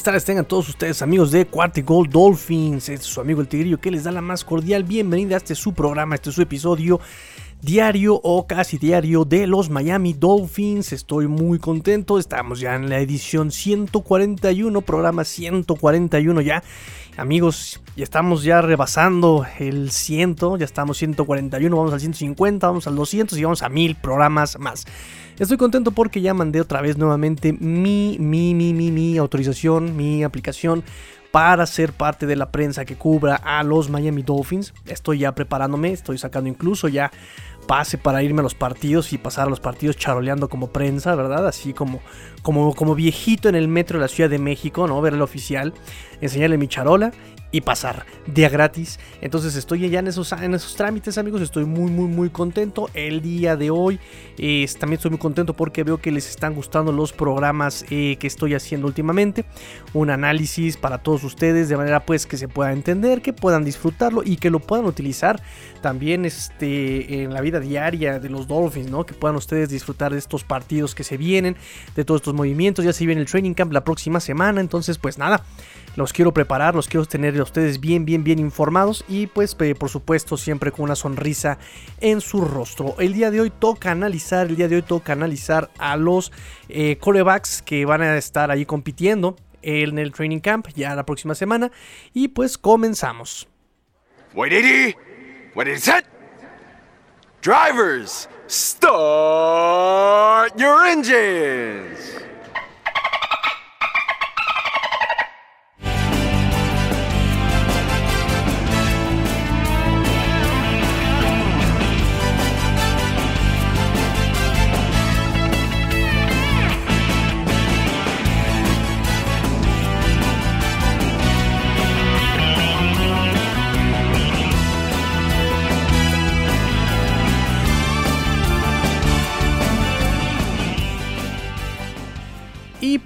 buenas tardes, tengan todos ustedes amigos de Cuarty Gold Dolphins. Este es su amigo el Tigrillo que les da la más cordial bienvenida a este su programa, este es su episodio diario o casi diario de los Miami Dolphins. Estoy muy contento, estamos ya en la edición 141, programa 141 ya. Amigos, ya estamos ya rebasando el 100, ya estamos 141, vamos al 150, vamos al 200 y vamos a 1000 programas más. Estoy contento porque ya mandé otra vez nuevamente mi, mi, mi, mi, mi autorización, mi aplicación para ser parte de la prensa que cubra a los Miami Dolphins. Estoy ya preparándome, estoy sacando incluso ya pase para irme a los partidos y pasar a los partidos charoleando como prensa, ¿verdad? Así como, como, como viejito en el metro de la Ciudad de México, ¿no? Ver al oficial, enseñarle mi charola y pasar día gratis. Entonces estoy ya en esos, en esos trámites, amigos. Estoy muy, muy, muy contento. El día de hoy también estoy muy contento porque veo que les están gustando los programas eh, que estoy haciendo últimamente. Un análisis para todos ustedes de manera pues que se pueda entender, que puedan disfrutarlo y que lo puedan utilizar también este, en la vida diaria de los Dolphins, ¿no? Que puedan ustedes disfrutar de estos partidos que se vienen, de todos estos movimientos. Ya se viene el training camp la próxima semana. Entonces, pues nada los quiero preparar, los quiero tener a ustedes bien, bien, bien informados y pues por supuesto siempre con una sonrisa en su rostro. El día de hoy toca analizar, el día de hoy toca analizar a los eh, que van a estar ahí compitiendo en el training camp ya la próxima semana y pues comenzamos. Drivers, start your engines.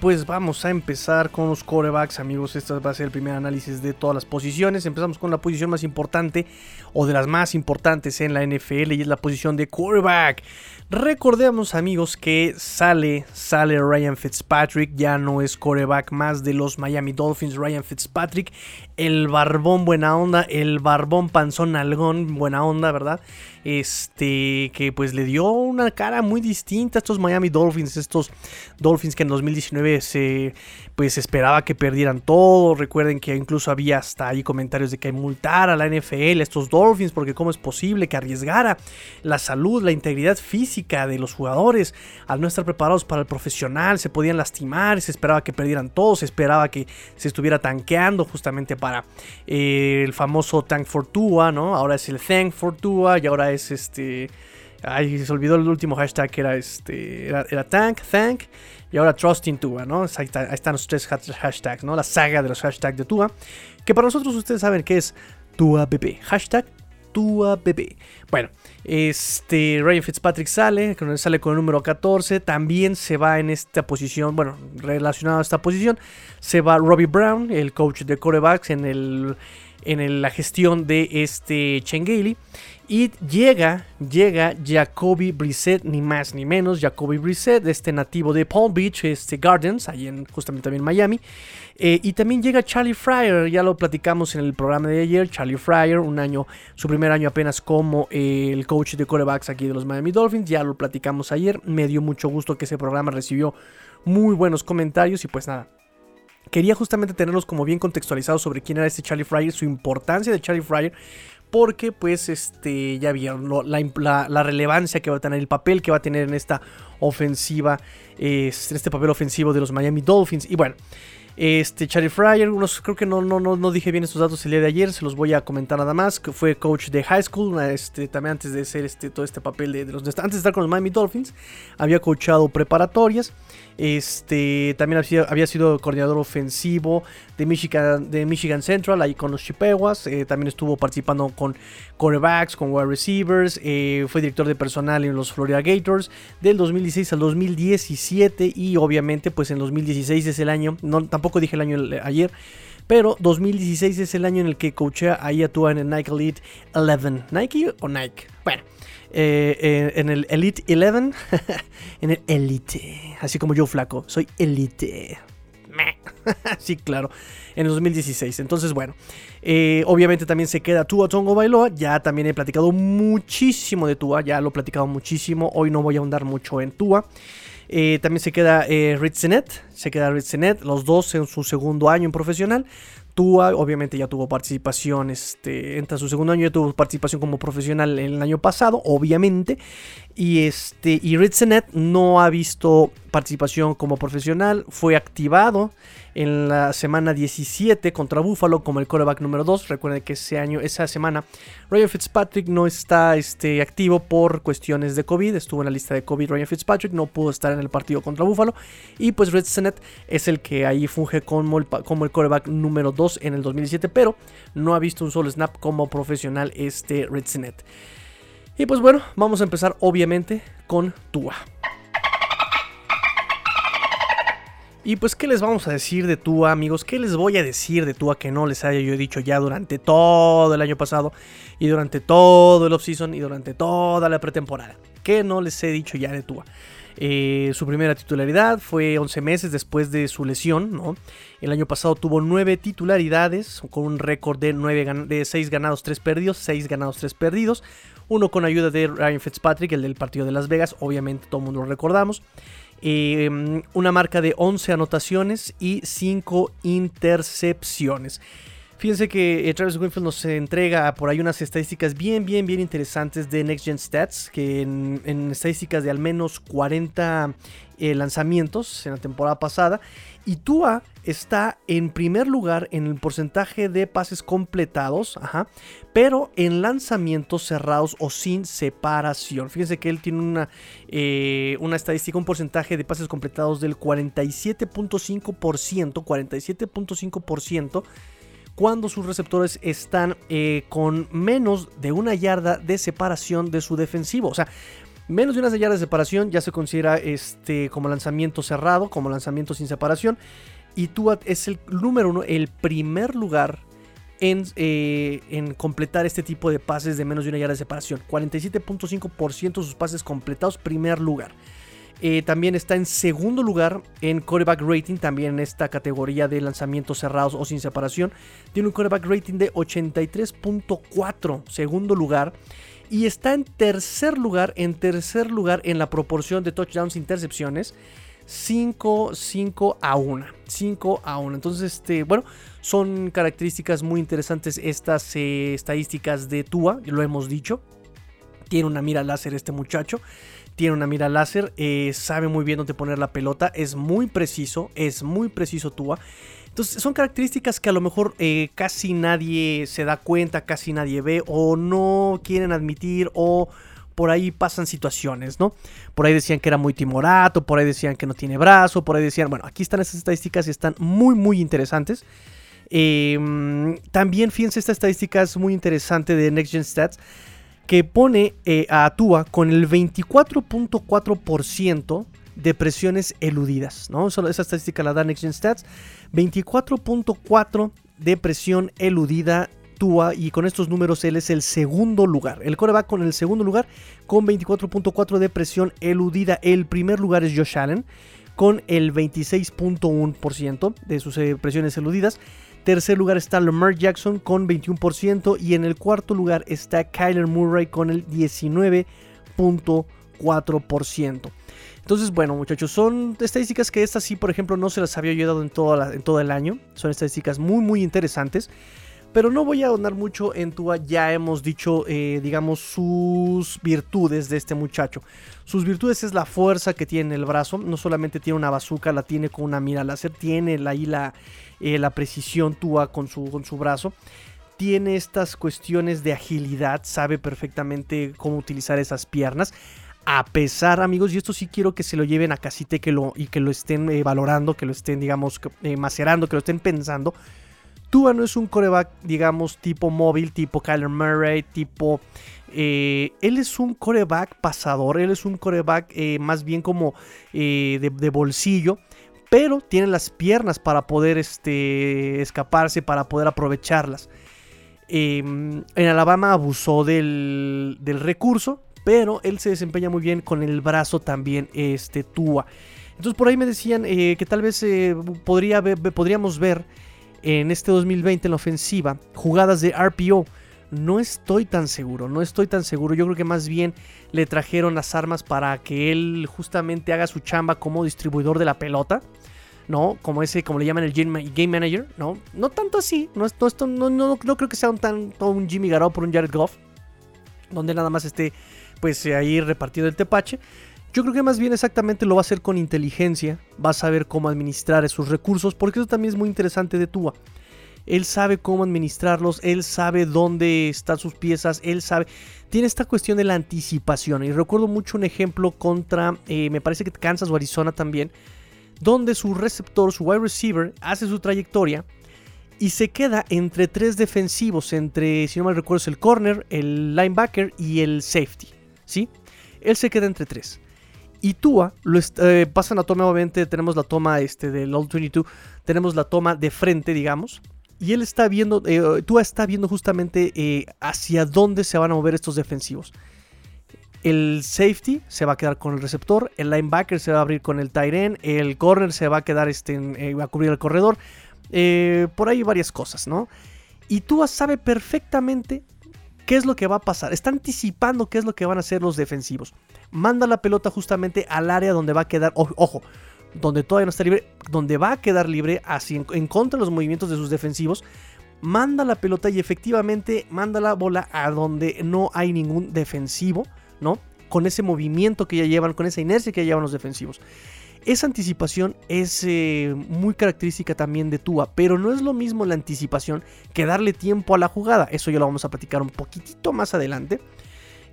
Pues vamos a empezar con los corebacks, amigos. Este va a ser el primer análisis de todas las posiciones. Empezamos con la posición más importante o de las más importantes en la NFL y es la posición de quarterback. Recordemos, amigos, que sale, sale Ryan Fitzpatrick, ya no es coreback más de los Miami Dolphins. Ryan Fitzpatrick, el barbón buena onda, el barbón panzón algón buena onda, ¿verdad? Este, que pues le dio una cara muy distinta a estos Miami Dolphins, estos Dolphins que en 2019 se pues esperaba que perdieran todo. Recuerden que incluso había hasta ahí comentarios de que multar a la NFL, estos Dolphins, porque cómo es posible que arriesgara la salud, la integridad física de los jugadores al no estar preparados para el profesional, se podían lastimar, se esperaba que perdieran todo, se esperaba que se estuviera tanqueando justamente para eh, el famoso Tank Fortua, ¿no? Ahora es el Thank Fortua y ahora es este... Ay, se olvidó el último hashtag que era este. Era, Tank, Thank y ahora Trusting Tua, ¿no? Ahí, están los tres hashtags, ¿no? La saga de los hashtags de Tua. Que para nosotros ustedes saben que es Tua Bebé. Hashtag Tua Bebé. Bueno, este Ryan Fitzpatrick sale, sale con el número 14. También se va en esta posición, bueno, relacionado a esta posición, se va Robbie Brown, el coach de corebacks, en, el, en la gestión de este Chengeli. Y llega, llega Jacoby Brissett, ni más ni menos, Jacoby Brissett, este nativo de Palm Beach, este Gardens, ahí en, justamente también Miami. Eh, y también llega Charlie Fryer, ya lo platicamos en el programa de ayer, Charlie Fryer, un año, su primer año apenas como eh, el coach de corebacks aquí de los Miami Dolphins, ya lo platicamos ayer, me dio mucho gusto que ese programa recibió muy buenos comentarios y pues nada, quería justamente tenerlos como bien contextualizados sobre quién era este Charlie Fryer, su importancia de Charlie Fryer, porque pues este ya vieron la, relevancia que va a tener, el papel que va a tener en esta ofensiva, en este papel ofensivo de los Miami Dolphins. Y bueno, este Charlie Fryer, unos, creo que no, no, no, no, dije bien estos datos el día de ayer, se los voy a comentar nada más, fue coach de high school, este, también antes de ser este, todo este papel de, los, antes de estar con los Miami Dolphins, había coachado preparatorias. Este, también había, sido coordinador ofensivo de Michigan, de Michigan Central, ahí con los Chippewas. Eh, también estuvo participando con quarterbacks, con wide receivers. Eh, fue director de personal en los Florida Gators del 2016 al 2017. Y obviamente, pues en 2016 es el año, tampoco dije el año ayer. Pero 2016 es el año en el que coachea ahí actúa en el Nike Elite 11. ¿Nike o Nike? Bueno, eh, eh, en el Elite 11, en el Elite, así como yo flaco, soy Elite. sí, claro, en el 2016. Entonces, bueno, eh, obviamente también se queda Tua Tongo Bailoa. Ya también he platicado muchísimo de Tua, ya lo he platicado muchísimo. Hoy no voy a ahondar mucho en Tua. Eh, también se queda eh, Ritzenet, se queda Ritzenet, los dos en su segundo año en profesional. Tua, obviamente ya tuvo participación, este, entra su segundo año, ya tuvo participación como profesional el año pasado, obviamente. Y este, y Ritzenet no ha visto participación como profesional, fue activado en la semana 17 contra Buffalo como el coreback número 2. Recuerden que ese año, esa semana, Ryan Fitzpatrick no está este, activo por cuestiones de COVID. Estuvo en la lista de COVID Ryan Fitzpatrick, no pudo estar en el partido contra Buffalo. Y pues Red Sennett es el que ahí funge como el, como el coreback número 2 en el 2017, pero no ha visto un solo snap como profesional este Red Sennett. Y pues bueno, vamos a empezar obviamente con Tua. Y pues, ¿qué les vamos a decir de Tua, amigos? ¿Qué les voy a decir de Tua que no les haya yo dicho ya durante todo el año pasado y durante todo el offseason y durante toda la pretemporada? ¿Qué no les he dicho ya de Tua? Eh, su primera titularidad fue 11 meses después de su lesión, ¿no? El año pasado tuvo 9 titularidades con un récord de, 9 de 6 ganados, 3 perdidos, 6 ganados, 3 perdidos. Uno con ayuda de Ryan Fitzpatrick, el del partido de Las Vegas, obviamente todo el mundo lo recordamos. Em, una marca de 11 anotaciones y 5 intercepciones. Fíjense que eh, Travis Winfield nos entrega por ahí unas estadísticas bien, bien, bien interesantes de Next Gen Stats, que en, estadísticas de al menos 40 eh, lanzamientos en la temporada pasada. Y Tua está en primer lugar en el porcentaje de pases completados, pero en lanzamientos cerrados o sin separación. Fíjense que él tiene una, eh, una estadística, un porcentaje de pases completados del 47.5%, 47.5% cuando sus receptores están eh, con menos de una yarda de separación de su defensivo. O sea, menos de una yarda de separación ya se considera este, como lanzamiento cerrado, como lanzamiento sin separación. Y Tua es el número uno, el primer lugar en, eh, en, completar este tipo de pases de menos de una yarda de separación. 47.5% de sus pases completados, primer lugar. Eh, también está en segundo lugar en quarterback rating, también en esta categoría de lanzamientos cerrados o sin separación. Tiene un quarterback rating de 83.4, segundo lugar. Y está en tercer lugar, en tercer lugar en la proporción de touchdowns e intercepciones. 5, 5 a 1. 5 a 1. Entonces, este, bueno, son características muy interesantes estas eh, estadísticas de Tua, lo hemos dicho. Tiene una mira láser este muchacho tiene una mira láser, eh, sabe muy bien dónde poner la pelota, es muy preciso, es muy preciso Tua. Entonces son características que a lo mejor eh, casi nadie se da cuenta, casi nadie ve o no quieren admitir o por ahí pasan situaciones, ¿no? Por ahí decían que era muy timorato, por ahí decían que no tiene brazo, por ahí decían, bueno, aquí están esas estadísticas y están muy, muy interesantes. Em, también fíjense, esta estadística es muy interesante de Next Gen Stats que pone eh, a Tua con el 24.4% de presiones eludidas, ¿no? esa estadística la da Next Stats. 24.4 de presión eludida Tua y con estos números él es el segundo lugar. El core va con el segundo lugar con 24.4 de presión eludida. El primer lugar es Josh Allen con el 26.1% de sus eh, presiones eludidas. Tercer lugar está Lamar Jackson con 21% y en el cuarto lugar está Kyler Murray con el 19.4%. Entonces, bueno, muchachos, son estadísticas que estas sí, por ejemplo, no se las había ayudado en, en todo el año. Son estadísticas muy, muy interesantes. Pero no voy a ahondar mucho en Tua, ya hemos dicho, eh, digamos, sus virtudes de este muchacho. Sus virtudes es la fuerza que tiene en el brazo, no solamente tiene una bazuca, la tiene con una mira láser, tiene ahí la, eh, la precisión Tua con su, con su brazo. Tiene estas cuestiones de agilidad, sabe perfectamente cómo utilizar esas piernas a pesar, amigos, y esto sí quiero que se lo lleven a casita y que lo, y que lo estén eh, valorando, que lo estén, digamos, macerando, que lo estén pensando. Tua no es un coreback, digamos, tipo móvil, tipo Kyler Murray, tipo... Eh, él es un coreback pasador, él es un coreback eh, más bien como eh, de, bolsillo, pero tiene las piernas para poder este, escaparse, para poder aprovecharlas. Em, en Alabama abusó del, del recurso, pero él se desempeña muy bien con el brazo también, este Tua. Entonces por ahí me decían que tal vez podría podríamos ver en este 2020 en la ofensiva jugadas de RPO. No estoy tan seguro, no estoy tan seguro. Yo creo que más bien le trajeron las armas para que él justamente haga su chamba como distribuidor de la pelota. ¿no? Como ese, como le llaman el Game Manager, ¿no? No tanto así, no, no, no, no creo que sea un, tan, un Jimmy Garoppolo, un Jared Goff, donde nada más esté, pues ahí repartido el tepache. Yo creo que más bien exactamente lo va a hacer con inteligencia, va a saber cómo administrar esos recursos, porque eso también es muy interesante de Tua. Él sabe cómo administrarlos, él sabe dónde están sus piezas, él sabe. Tiene esta cuestión de la anticipación. Y recuerdo mucho un ejemplo contra, eh, me parece que Kansas o Arizona también, donde su receptor, su wide receiver, hace su trayectoria y se queda entre tres defensivos, entre, si no mal recuerdo, es el corner, el linebacker y el safety. ¿Sí? Él se queda entre tres. Y Tua, lo eh, pasan la toma, obviamente tenemos la toma este, del All 22, tenemos la toma de frente, digamos. Y él está viendo, eh, Tua está viendo justamente eh, hacia dónde se van a mover estos defensivos. El safety se va a quedar con el receptor, el linebacker se va a abrir con el tight end, el corner se va a quedar este, eh, va a cubrir el corredor. por ahí varias cosas, ¿no? Y Tua sabe perfectamente qué es lo que va a pasar. Está anticipando qué es lo que van a hacer los defensivos. Manda la pelota justamente al área donde va a quedar. ojo, donde todavía no está libre, donde va a quedar libre, así en, contra de los movimientos de sus defensivos, manda la pelota y efectivamente manda la bola a donde no hay ningún defensivo, ¿no? Con ese movimiento que ya llevan, con esa inercia que ya llevan los defensivos. Esa anticipación es eh, muy característica también de Tua, pero no es lo mismo la anticipación que darle tiempo a la jugada. Eso ya lo vamos a platicar un poquitito más adelante.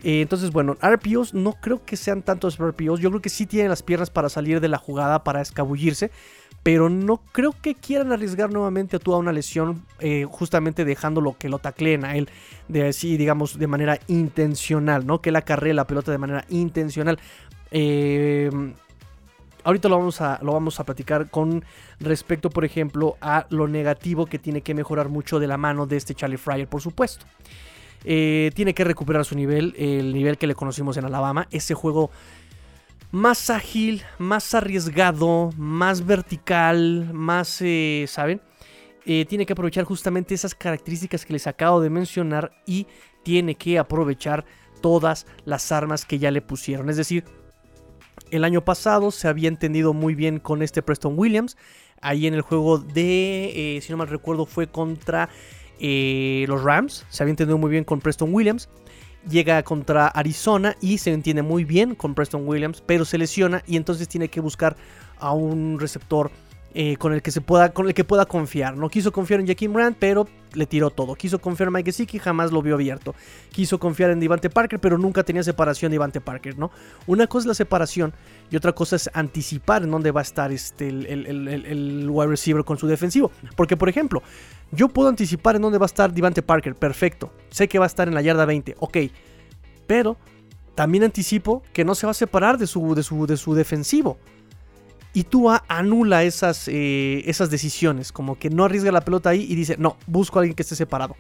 Eh, entonces, bueno, RPOs no creo que sean tantos RPOs. Yo creo que sí tienen las piernas para salir de la jugada, para escabullirse. Pero no creo que quieran arriesgar nuevamente a toda una lesión, eh, justamente dejándolo que lo tacleen a él, de así, digamos, de manera intencional, ¿no? Que él acarree la pelota de manera intencional. Eh, ahorita lo vamos, a, lo vamos a platicar con respecto, por ejemplo, a lo negativo que tiene que mejorar mucho de la mano de este Charlie Fryer, por supuesto. Eh, tiene que recuperar su nivel, el nivel que le conocimos en Alabama. Ese juego más ágil, más arriesgado, más vertical, más, eh, ¿saben? Eh, tiene que aprovechar justamente esas características que les acabo de mencionar y tiene que aprovechar todas las armas que ya le pusieron. Es decir, el año pasado se había entendido muy bien con este Preston Williams. Ahí en el juego de, si no mal recuerdo, fue contra eh, los Rams. Se había entendido muy bien con Preston Williams. Llega contra Arizona y se entiende muy bien con Preston Williams, pero se lesiona y entonces tiene que buscar a un receptor eh, con el que se pueda, con el que pueda confiar. No quiso confiar en Jaquim Brandt, pero le tiró todo. Quiso confiar en Mike Gesicki, jamás lo vio abierto. Quiso confiar en Devante Parker, pero nunca tenía separación de Devante Parker, ¿no? Una cosa es la separación y otra cosa es anticipar en dónde va a estar este, el, el, wide receiver con su defensivo. Porque, por ejemplo, yo puedo anticipar en dónde va a estar Devante Parker, perfecto. Sé que va a estar en la yarda 20, ok. Pero también anticipo que no se va a separar de su, de su, de su defensivo. Y Tua anula esas, eh, esas decisiones, como que no arriesga la pelota ahí y dice, no, busco a alguien que esté separado.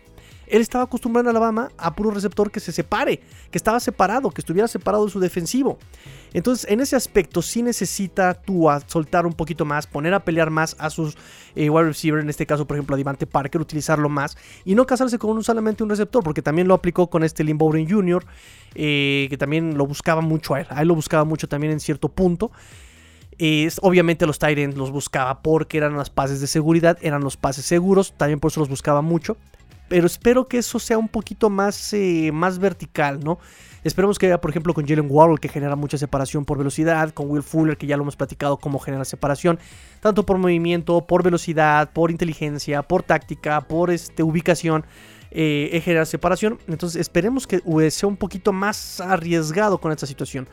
Él estaba acostumbrado en Alabama a puro receptor que se separe, que estaba separado, que estuviera separado de su defensivo. Entonces, en ese aspecto, sí necesita Tua soltar un poquito más, poner a pelear más a sus eh, wide receivers, en este caso, por ejemplo, a Devante Parker, utilizarlo más y no casarse con un, solamente un receptor, porque también lo aplicó con este Lynn Bowden Jr., eh, que también lo buscaba mucho a él. A él lo buscaba mucho también en cierto punto obviamente los Tyrants los buscaba porque eran las pases de seguridad, eran los pases seguros, también por eso los buscaba mucho. Pero espero que eso sea un poquito más, eh, más vertical, ¿no? Esperemos que, por ejemplo, con Jalen Warhol, que genera mucha separación por velocidad, con Will Fuller, que ya lo hemos platicado cómo genera separación, tanto por movimiento, por velocidad, por inteligencia, por táctica, por este, ubicación, eh, genera separación. Entonces esperemos que sea un poquito más arriesgado con esta situación.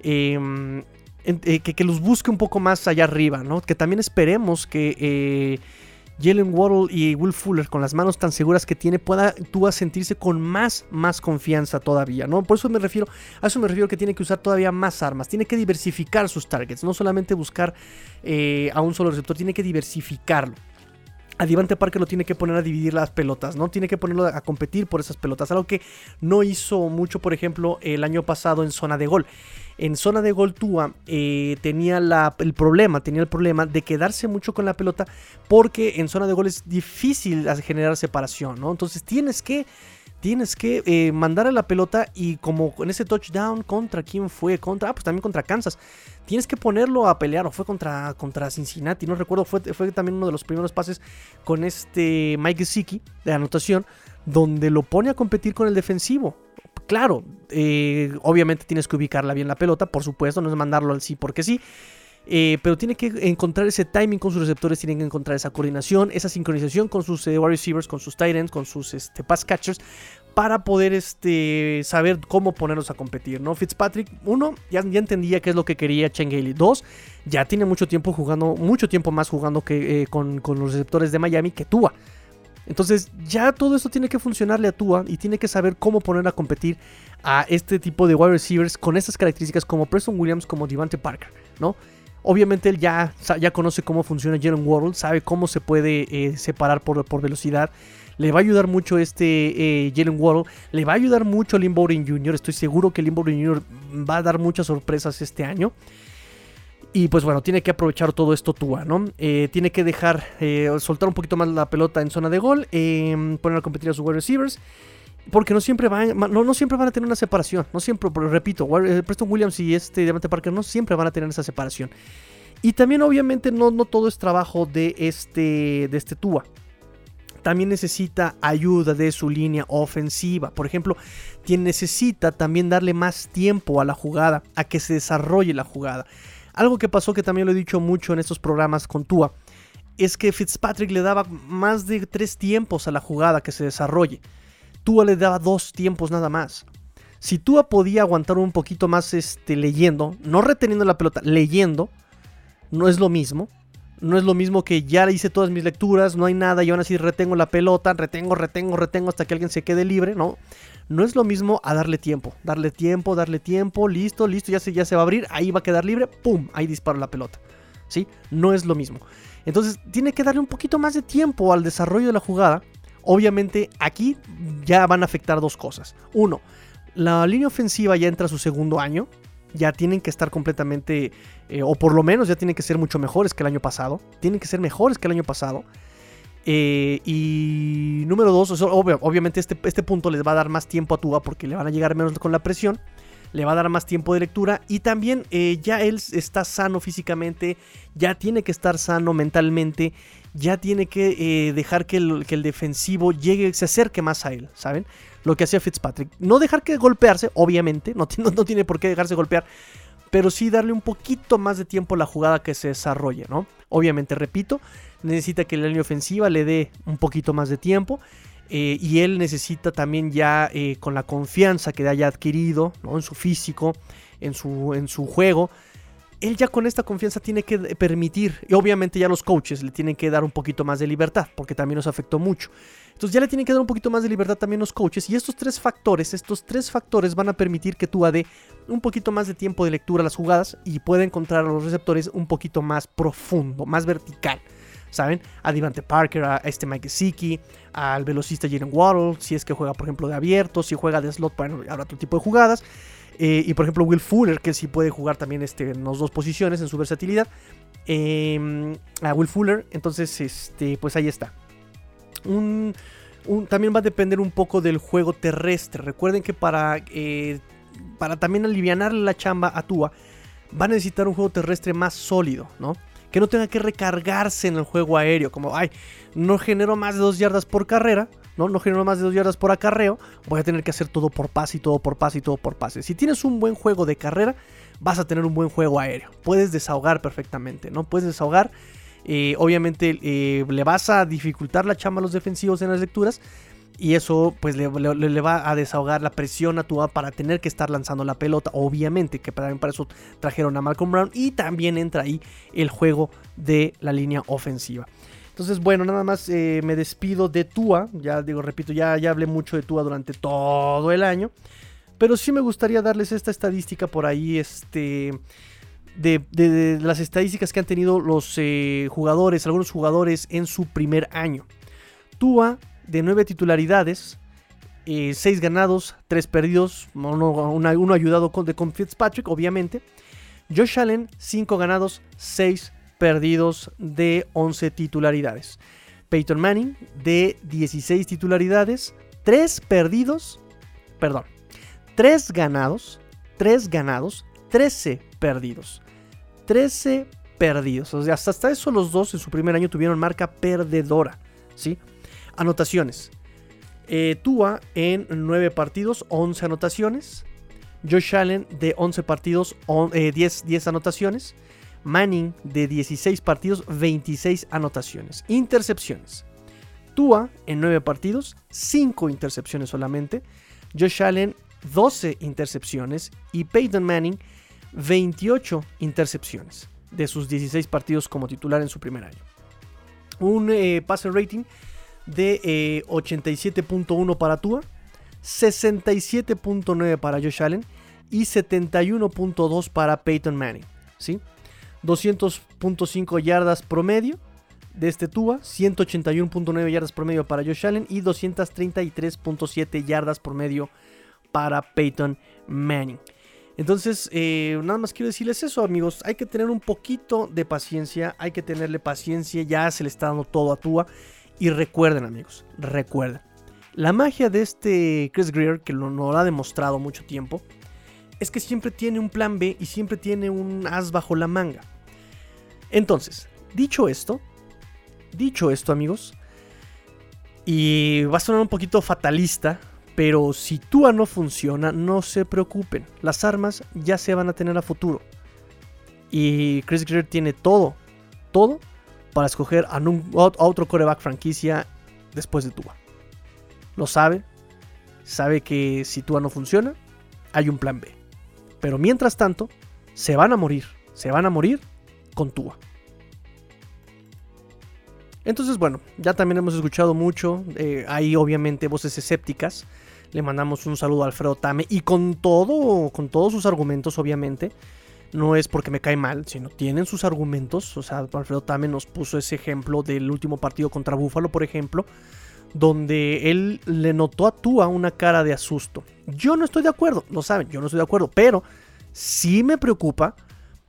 Eh, eh, que, los busque un poco más allá arriba, ¿no? Que también esperemos que eh, Jalen Waddle y Will Fuller, con las manos tan seguras que tiene, pueda tú a sentirse con más, más confianza todavía, ¿no? Por eso me refiero, a eso me refiero que tiene que usar todavía más armas, tiene que diversificar sus targets, no solamente buscar eh, a un solo receptor, tiene que diversificarlo. a Parker lo tiene que poner a dividir las pelotas, ¿no? Tiene que ponerlo a competir por esas pelotas. Algo que no hizo mucho, por ejemplo, el año pasado en zona de gol. En zona de gol Tua eh, tenía el problema, tenía el problema de quedarse mucho con la pelota porque en zona de gol es difícil generar separación, ¿no? Entonces tienes que tienes que eh, mandar a la pelota y como en ese touchdown contra quién fue, contra, ah, pues también contra Kansas, tienes que ponerlo a pelear o fue contra, contra Cincinnati, no recuerdo, fue, fue también uno de los primeros pases con este Mike Gesicki de anotación, donde lo pone a competir con el defensivo. Claro, eh, obviamente tienes que ubicarla bien la pelota, por supuesto, no es mandarlo al sí porque sí. Eh, pero tiene que encontrar ese timing con sus receptores, tienen que encontrar esa coordinación, esa sincronización con sus eh, wide receivers, con sus tight ends, con sus este, pass catchers, para poder este, saber cómo ponerlos a competir, ¿no? Fitzpatrick, uno, ya, entendía qué es lo que quería Chen Dos, ya tiene mucho tiempo jugando, mucho tiempo más jugando que, con, con, los receptores de Miami que Tua. Entonces ya todo esto tiene que funcionarle a Tua y tiene que saber cómo poner a competir a este tipo de wide receivers con estas características como Preston Williams, como Devante Parker, ¿no? Obviamente él ya, ya conoce cómo funciona Jalen World, sabe cómo se puede eh, separar por, por, velocidad. Le va a ayudar mucho este eh, Jalen Waddle. Le va a ayudar mucho Lynn Bowden Jr. Estoy seguro que Lynn Bowden Jr. va a dar muchas sorpresas este año. Y pues bueno, tiene que aprovechar todo esto Tua, ¿no? Eh, tiene que dejar, soltar un poquito más la pelota en zona de gol, em, poner a competir a sus wide receivers. Porque no siempre, van, no, no, siempre van a tener una separación. No siempre, repito, eh, Preston Williams y este Diamante Parker no siempre van a tener esa separación. Y también, obviamente, no, no todo es trabajo de este, de este Tua. También necesita ayuda de su línea ofensiva. Por ejemplo, quien necesita también darle más tiempo a la jugada, a que se desarrolle la jugada. Algo que pasó que también lo he dicho mucho en estos programas con Tua, es que Fitzpatrick le daba más de tres tiempos a la jugada que se desarrolle. Tua le daba dos tiempos nada más. Si Tua podía aguantar un poquito más este, leyendo, no reteniendo la pelota, leyendo, no es lo mismo. No es lo mismo que ya hice todas mis lecturas, no hay nada y aún así retengo la pelota, retengo, retengo, retengo hasta que alguien se quede libre, ¿no? No es lo mismo a darle tiempo, darle tiempo, darle tiempo, listo, listo, ya se, ya se va a abrir, ahí va a quedar libre, ¡pum! Ahí disparo la pelota, ¿sí? No es lo mismo. Entonces tiene que darle un poquito más de tiempo al desarrollo de la jugada Obviamente aquí ya van a afectar dos cosas. Uno, la línea ofensiva ya entra a su segundo año. Ya tienen que estar completamente, eh, o por lo menos ya tienen que ser mucho mejores que el año pasado. Tienen que ser mejores que el año pasado. Eh, y número dos, obviamente este, este punto les va a dar más tiempo a Tua porque le van a llegar menos con la presión le va a dar más tiempo de lectura y también eh, ya él está sano físicamente, ya tiene que estar sano mentalmente, ya tiene que dejar que el, defensivo llegue, se acerque más a él, ¿saben? Lo que hacía Fitzpatrick. No dejar que golpearse, obviamente, no, no, tiene por qué dejarse golpear, pero sí darle un poquito más de tiempo a la jugada que se desarrolle, ¿no? Obviamente, repito, necesita que la línea ofensiva le dé un poquito más de tiempo. Eh, y él necesita también ya eh, con la confianza que haya adquirido en su físico, en su, en su juego, él ya con esta confianza tiene que permitir, y obviamente ya los coaches le tienen que dar un poquito más de libertad, porque también nos afectó mucho. Entonces ya le tienen que dar un poquito más de libertad también los coaches, y estos tres factores, estos tres factores van a permitir que tú dé un poquito más de tiempo de lectura a las jugadas y pueda encontrar a los receptores un poquito más profundo, más vertical. ¿saben? A Divante Parker, a este Mike Gesicki, al velocista Jalen Waddle, si es que juega, por ejemplo, de abierto, si juega de slot, para habrá otro tipo de jugadas. Eh, y por ejemplo, Will Fuller, que sí puede jugar también este, en las dos posiciones en su versatilidad. Em, a Will Fuller, entonces, este, pues ahí está. También va a depender un poco del juego terrestre. Recuerden que para, eh, para también aliviar la chamba a va a necesitar un juego terrestre más sólido, ¿no? que no tenga que recargarse en el juego aéreo, como, ay, no genero más de dos yardas por carrera, ¿no? No genero más de dos yardas por acarreo, voy a tener que hacer todo por pase y todo por pase y todo por pase. Si tienes un buen juego de carrera, vas a tener un buen juego aéreo. Puedes desahogar perfectamente, ¿no? Puedes desahogar. Eh, obviamente eh, le vas a dificultar la chamba a los defensivos en las lecturas, y eso pues le, va a desahogar la presión a Tua para tener que estar lanzando la pelota. Obviamente que para, eso trajeron a Malcolm Brown y también entra ahí el juego de la línea ofensiva. Entonces, bueno, nada más eh, me despido de Tua. Ya digo, repito, ya, ya hablé mucho de Tua durante todo el año. Pero sí me gustaría darles esta estadística por ahí. Este. De, de- de las estadísticas que han tenido los eh, jugadores, algunos jugadores en su primer año. Tua, de 9 titularidades, 6 ganados, 3 perdidos, uno, una- uno ayudado con, de, con Fitzpatrick, obviamente. Josh Allen, 5 ganados, 6 perdidos de 11 titularidades. Peyton Manning, de 16 titularidades, 3 perdidos, perdón, 3 ganados, 3 ganados, 13 perdidos. 13 perdidos. O sea, hasta, hasta eso los dos en su primer año tuvieron marca perdedora. ¿sí? Anotaciones. Eh, Tua en 9 partidos, 11 anotaciones. Josh Allen de 11 partidos, on- eh, 10, 10 anotaciones. Manning de 16 partidos, 26 anotaciones. Intercepciones. Tua en 9 partidos, 5 intercepciones solamente. Josh Allen 12 intercepciones y Peyton Manning 28 intercepciones de sus 16 partidos como titular en su primer año. Un eh, passer rating de eh, 87.1 para Tua, 67.9 para Josh Allen y 71.2 para Peyton Manning. ¿sí? 200.5 yardas promedio de este Tua, 181.9 yardas promedio para Josh Allen y 233.7 yardas promedio para Peyton Manning. Entonces, eh, nada más quiero decirles eso, amigos. Hay que tener un poquito de paciencia. Hay que tenerle paciencia. Ya se le está dando todo a Tua. Y recuerden, amigos, recuerden. La magia de este Chris Greer, que lo, lo ha demostrado mucho tiempo, es que siempre tiene un plan B y siempre tiene un as bajo la manga. Entonces, dicho esto, dicho esto, amigos, y va a sonar un poquito fatalista, pero si Tua no funciona, no se preocupen. Las armas ya se van a tener a futuro. Y Chris Greer tiene todo, todo para escoger a, un- a otro coreback franquicia después de Tua. Lo sabe. Sabe que si Tua no funciona, hay un plan B. Pero mientras tanto, se van a morir. Se van a morir con Tua. Entonces, bueno, ya también hemos escuchado mucho. eh, hay obviamente voces escépticas. Le mandamos un saludo a Alfredo Tame. Y con todo, con todos sus argumentos, obviamente. No es porque me cae mal, sino tienen sus argumentos. O sea, Alfredo Tame nos puso ese ejemplo del último partido contra Búfalo, por ejemplo. Donde él le notó a Tua una cara de asusto. Yo no estoy de acuerdo, lo saben, yo no estoy de acuerdo. Pero sí me preocupa,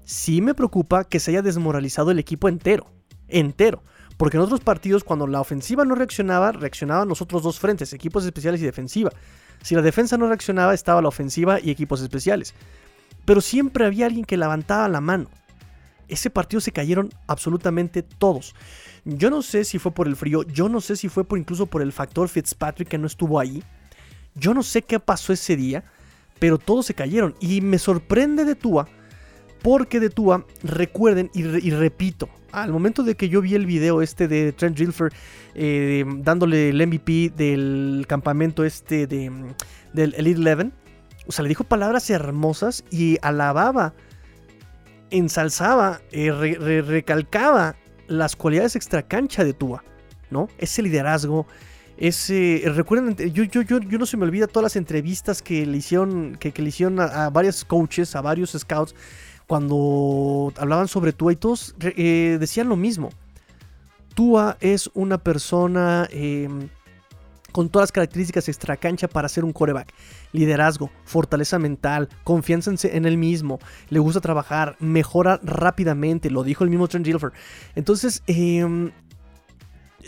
sí me preocupa que se haya desmoralizado el equipo entero. Entero. Porque en otros partidos, cuando la ofensiva no reaccionaba, reaccionaban los otros dos frentes, equipos especiales y defensiva. Si la defensa no reaccionaba, estaba la ofensiva y equipos especiales. Pero siempre había alguien que levantaba la mano. Ese partido se cayeron absolutamente todos. Yo no sé si fue por el frío, yo no sé si fue por incluso por el factor Fitzpatrick que no estuvo ahí. Yo no sé qué pasó ese día, pero todos se cayeron. Y me sorprende de Tua, porque de Tua, recuerden y, re- y repito, al momento de que yo vi el video este de Trent Dilfer eh, dándole el MVP del campamento este de, del Elite Eleven, o sea, le dijo palabras hermosas y alababa, ensalzaba, eh, re- re- recalcaba las cualidades extracancha de Tua, ¿no? Ese liderazgo, ese... Recuerden, yo, yo, yo, yo no se me olvida todas las entrevistas que le hicieron, que, le hicieron a varios coaches, a varios scouts, cuando hablaban sobre Tua y todos eh, decían lo mismo. Tua es una persona eh, con todas las características extracancha para ser un coreback. Liderazgo, fortaleza mental, confianza en, él mismo, le gusta trabajar, mejora rápidamente, lo dijo el mismo Trent Dilfer. Entonces, eh,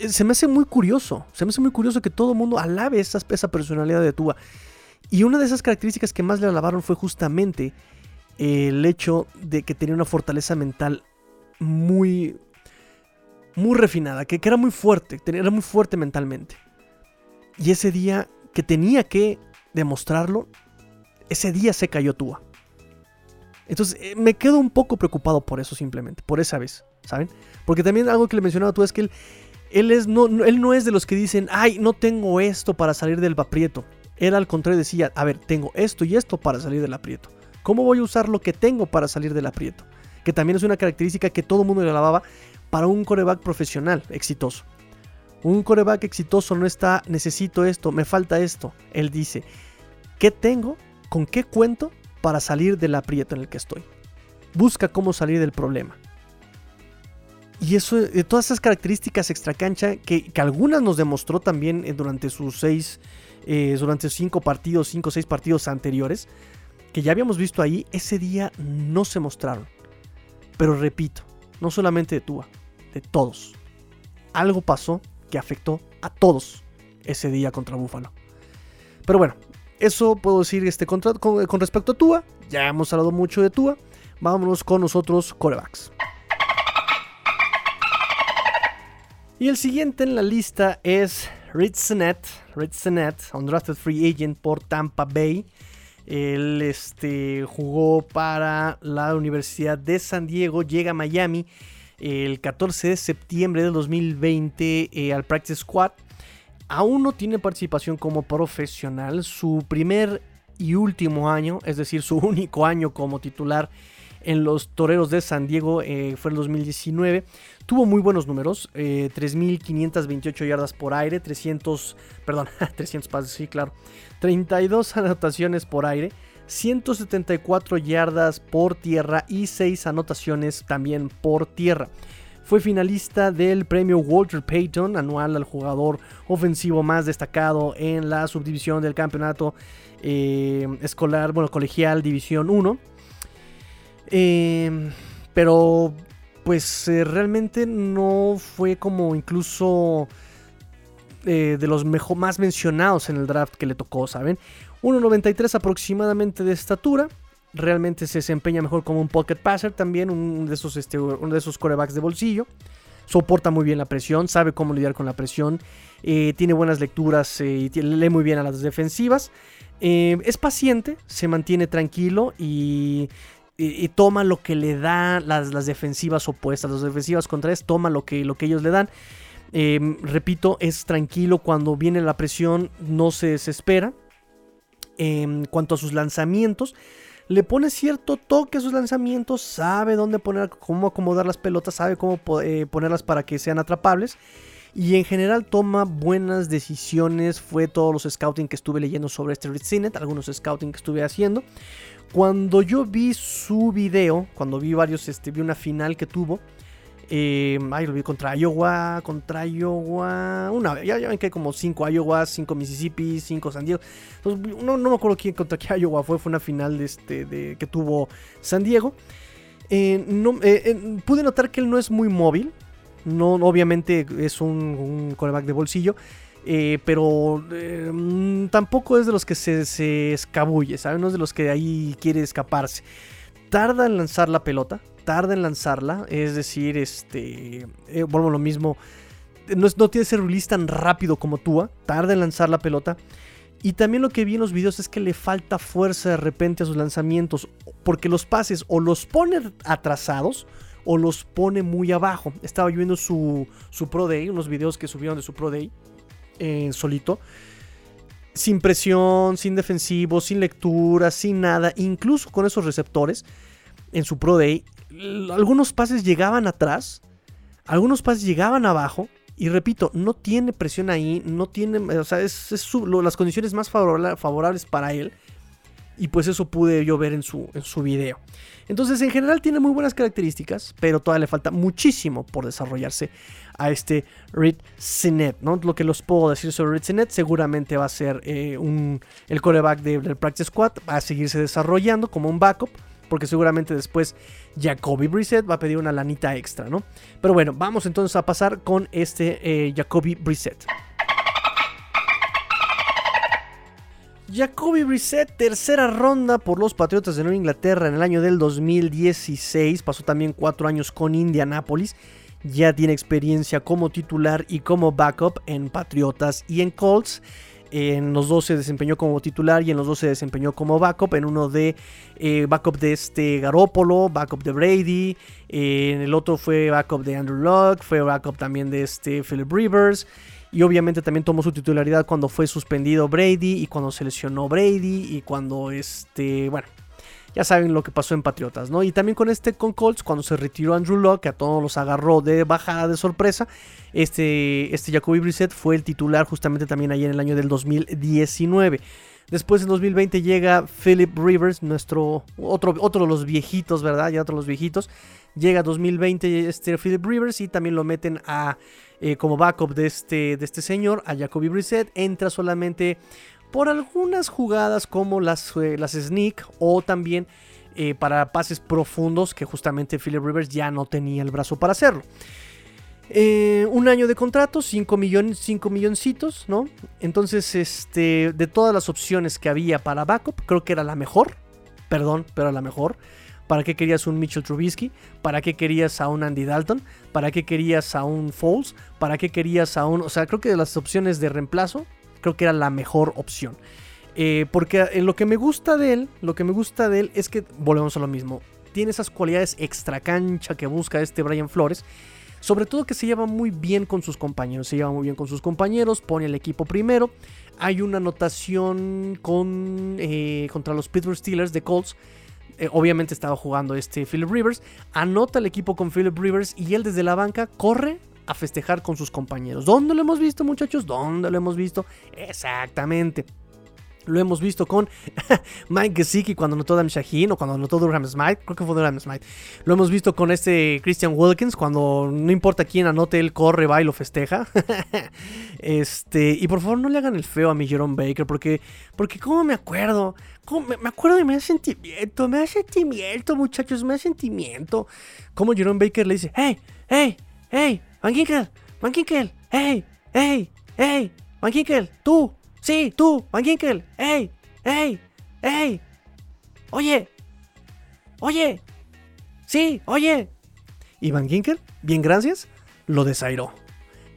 se me hace muy curioso, se me hace muy curioso que todo el mundo alabe esa, esa personalidad de Tua. Y una de esas características que más le alabaron fue justamente el hecho de que tenía una fortaleza mental muy, muy refinada, que, que era muy fuerte, era muy fuerte mentalmente. Y ese día que tenía que demostrarlo, ese día se cayó Tua. Entonces eh, me quedo un poco preocupado por eso simplemente, por esa vez, ¿saben? Porque también algo que le mencionaba tú es que él, él, es, no, no- él no es de los que dicen, ay, no tengo esto para salir del aprieto. Él al contrario decía, a ver, tengo esto y esto para salir del aprieto. ¿Cómo voy a usar lo que tengo para salir del aprieto? Que también es una característica que todo mundo le alababa para un coreback profesional exitoso. Un coreback exitoso no está, necesito esto, me falta esto. Él dice, ¿qué tengo? ¿Con qué cuento para salir del aprieto en el que estoy? busca cómo salir del problema. Y eso, eh, todas esas características extracancha que, que algunas nos demostró también eh, durante sus seis, eh, durante cinco partidos, cinco o seis partidos anteriores, que ya habíamos visto ahí, ese día no se mostraron. Pero repito, no solamente de Tua, de todos. Algo pasó que afectó a todos ese día contra Búfalo. Pero bueno, eso puedo decir este, con, con, con respecto a Tua. Ya hemos hablado mucho de Tua. Vámonos con nosotros, corebacks. Y el siguiente en la lista es Rich Sinet, undrafted free agent por Tampa Bay. Él este, jugó para la Universidad de San Diego, llega a Miami el 14 de septiembre del 2020 eh, al Practice Squad. Aún no tiene participación como profesional. Su primer y último año, es decir, su único año como titular en los Toreros de San Diego eh, fue el 2019. Tuvo muy buenos números, eh, 3.528 yardas por aire, 300, perdón, 300 pases, sí, claro, 32 anotaciones por aire, 174 yardas por tierra y 6 anotaciones también por tierra. Fue finalista del premio Walter Payton, anual al jugador ofensivo más destacado en la subdivisión del campeonato eh, escolar, bueno, colegial División 1. Eh, pero pues eh, realmente no fue como incluso eh, de los mejor, más mencionados en el draft que le tocó, ¿saben? 1.93 aproximadamente de estatura. Realmente se desempeña mejor como un pocket passer también, un de esos, este, uno de esos corebacks de bolsillo. Soporta muy bien la presión, sabe cómo lidiar con la presión, eh, tiene buenas lecturas y lee muy bien a las defensivas. es paciente, se mantiene tranquilo y y, toma lo que le da las, las, defensivas opuestas, las defensivas contrarias, toma lo que, lo que ellos le dan. Eh, repito, es tranquilo cuando viene la presión, no se desespera. En cuanto a sus lanzamientos, le pone cierto toque a sus lanzamientos, sabe dónde poner, cómo acomodar las pelotas, sabe cómo eh, ponerlas para que sean atrapables. Y en general toma buenas decisiones. Fue todos los scouting que estuve leyendo sobre este Rich Sinet, algunos scouting que estuve haciendo. Cuando yo vi su video, cuando vi varios, este, vi una final que tuvo. Eh, ay, lo vi contra Iowa, contra Iowa. Una, ya, ya ven que hay como 5 Iowa, 5 Mississippi, 5 San Diego. Entonces, no, no, me acuerdo quién contra qué Iowa fue. Fue una final de este, de, que tuvo San Diego. Eh, eh, eh, pude notar que él no es muy móvil. No, obviamente es un, un coreback de bolsillo. Eh, pero eh, mm, tampoco es de los que se, escabulle, ¿saben? No es de los que ahí quiere escaparse. Tarda en lanzar la pelota, tarda en lanzarla, es decir, este, eh, lo mismo, no, no, tiene ese release tan rápido como Tua, tarda en lanzar la pelota. Y también lo que vi en los videos es que le falta fuerza de repente a sus lanzamientos, porque los pases o los pone atrasados o los pone muy abajo. Estaba yo viendo su, su Pro Day, unos videos que subieron de su Pro Day solito. Sin presión, sin defensivo, sin lectura, sin nada. Incluso con esos receptores en su Pro Day. Algunos pases llegaban atrás. Algunos pases llegaban abajo. Y repito, no tiene presión ahí. No tiene. O sea, es, las condiciones más favorables para él. Y pues eso pude yo ver en su, en su video. Entonces, en general tiene muy buenas características, pero todavía le falta muchísimo por desarrollarse a este Reed Sinet, ¿no? Lo que los puedo decir sobre Reed Sinet, seguramente va a ser eh, un, el coreback del Practice Squad, va a seguirse desarrollando como un backup, porque seguramente después Jacoby Brissett va a pedir una lanita extra, ¿no? Pero bueno, vamos entonces a pasar con este eh, Jacoby Brissett. Jacoby Brissett, tercera ronda por los Patriotas de Nueva Inglaterra en el año del 2016. Pasó también cuatro años con Indianapolis. Ya tiene experiencia como titular y como backup en Patriotas y en Colts. En los dos se desempeñó como titular y en los dos se desempeñó como backup. En uno de eh, backup de este Garópolo, backup de Brady. en el otro fue backup de Andrew Luck. Fue backup también de este Philip Rivers. Y obviamente también tomó su titularidad cuando fue suspendido Brady y cuando se lesionó Brady y cuando este, bueno, ya saben lo que pasó en Patriotas, ¿no? Y también con este con Colts, cuando se retiró Andrew Locke, que a todos los agarró de bajada de sorpresa, este, este Jacoby Brissett fue el titular justamente también ahí en el año del 2019. Después en 2020 llega Philip Rivers, nuestro otro, otro de los viejitos, ¿verdad? Ya otro de los viejitos. Llega 2020 este Philip Rivers y también lo meten a eh, como backup de este, de este señor, a Jacoby Brissett. Entra solamente por algunas jugadas como las, eh, las sneak o también eh, para pases profundos que justamente Philip Rivers ya no tenía el brazo para hacerlo. Eh, un año de contrato, 5 millones, 5 milloncitos, ¿no? Entonces, este, de todas las opciones que había para backup, creo que era la mejor. Perdón, pero la mejor. ¿Para qué querías un Mitchell Trubisky? ¿Para qué querías a un Andy Dalton? ¿Para qué querías a un Foles? ¿Para qué querías a un... O sea, creo que de las opciones de reemplazo, creo que era la mejor opción. Eh, porque lo que me gusta de él, lo que me gusta de él es que, volvemos a lo mismo, tiene esas cualidades extra cancha que busca este Brian Flores sobre todo que se lleva muy bien con sus compañeros. Se lleva muy bien con sus compañeros, pone el equipo primero. Hay una anotación con, eh, contra los Pittsburgh Steelers de Colts. Eh, obviamente estaba jugando este Philip Rivers. Anota el equipo con Philip Rivers y él desde la banca corre a festejar con sus compañeros. ¿Dónde lo hemos visto, muchachos? ¿Dónde lo hemos visto? Exactamente lo hemos visto con Mike Gesicki cuando anotó Dan Shaheen o cuando anotó Durham Smite. Creo que fue Durham Smite. Lo hemos visto con este Christian Wilkins cuando no importa quién anote, él corre, va y lo festeja. este, y por favor no le hagan el feo a mi Jerome Baker porque, porque ¿cómo me acuerdo? me, acuerdo y me da sentimiento, me da sentimiento, muchachos, me da sentimiento. Como Jerome Baker le dice, hey, hey, hey, Van Ginkel, Van Ginkel, hey, hey, hey, Van Ginkel, tú, Sí, tú, Van Ginkel. ¡Ey! ¡Ey! ¡Ey! ¡Oye! ¡Oye! Sí, oye. Y Van Ginkel, bien gracias, lo desairó.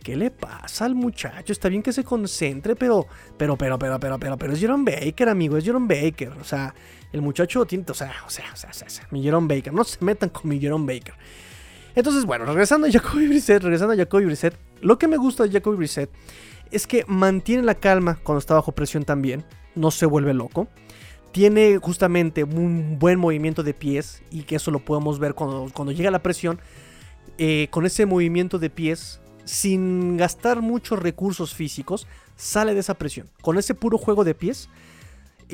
¿Qué le pasa al muchacho? Está bien que se concentre, pero, pero, pero, pero, pero, pero, pero es Jerome Baker, amigo, es Jerome Baker. O sea, el muchacho tiene, o sea, o sea, o sea, o sea, mi Jerome Baker. No se metan con mi Jerome Baker. Entonces, bueno, regresando a Jacoby Brissett, regresando a Jacoby Brissett, lo que me gusta de Jacoby Brissett es que mantiene la calma cuando está bajo presión también, no se vuelve loco. Tiene justamente un buen movimiento de pies y que eso lo podemos ver cuando, cuando llega la presión. Eh, con ese movimiento de pies, sin gastar muchos recursos físicos, sale de esa presión. Con ese puro juego de pies,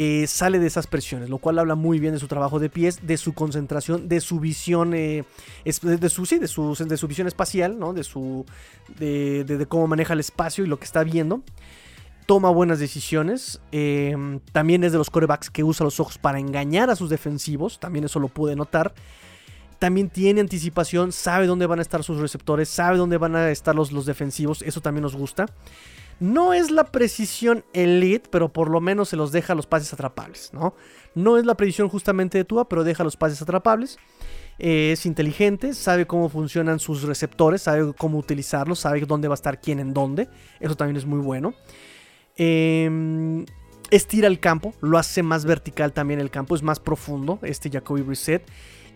eh, sale de esas presiones, lo cual habla muy bien de su trabajo de pies, de su concentración, de su visión, eh, de, su, visión espacial, de, cómo maneja el espacio y lo que está viendo. Toma buenas decisiones. Em, también es de los corebacks que usa los ojos para engañar a sus defensivos. También eso lo pude notar. También tiene anticipación, sabe dónde van a estar sus receptores, sabe dónde van a estar los defensivos. Eso también nos gusta. No es la precisión elite, pero por lo menos se los deja los pases atrapables, ¿no? No es la precisión justamente de Tua, pero deja los pases atrapables. Eh, es inteligente, sabe cómo funcionan sus receptores, sabe cómo utilizarlos, sabe dónde va a estar quién en dónde. Eso también es muy bueno. Em, estira el campo, lo hace más vertical también el campo, es más profundo este Jacoby Reset.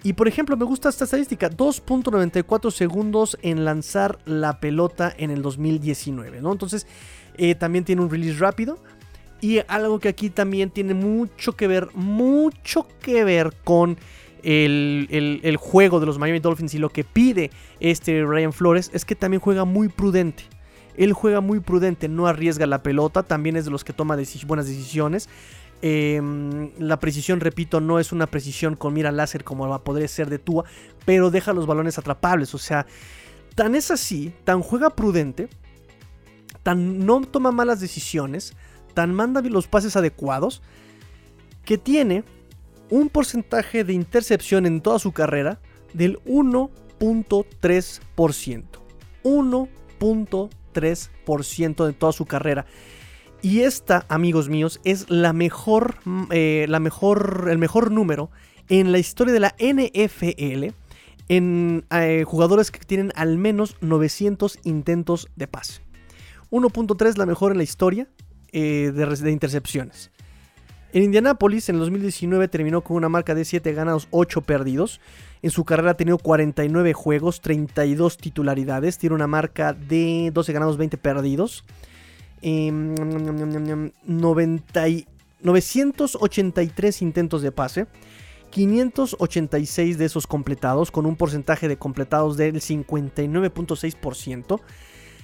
Y por ejemplo, me gusta esta estadística, 2.94 segundos en lanzar la pelota en el 2019, ¿no? Entonces, eh, también tiene un release rápido. Y algo que aquí también tiene mucho que ver, mucho que ver con el, juego de los Miami Dolphins y lo que pide este Ryan Flores es que también juega muy prudente. Él juega muy prudente, no arriesga la pelota, también es de los que toma buenas decisiones. Em, la precisión, repito, no es una precisión con mira láser como podría ser de Tua, pero deja los balones atrapables. O sea, tan es así, tan juega prudente, tan no toma malas decisiones, tan manda los pases adecuados, que tiene un porcentaje de intercepción en toda su carrera del 1.3%. 1.3% de toda su carrera. Y esta, amigos míos, es la mejor, mm, eh, la mejor, el mejor número en la historia de la NFL en eh, jugadores que tienen al menos 900 intentos de pase. 1.3 la mejor en la historia eh, de, de, intercepciones. En Indianápolis, en el 2019, terminó con una marca de 7 ganados, 8 perdidos. En su carrera ha tenido 49 juegos, 32 titularidades. Tiene una marca de 12 ganados, 20 perdidos. 983 em, intentos de pase. 586 de esos completados, con un porcentaje de completados del 59.6%.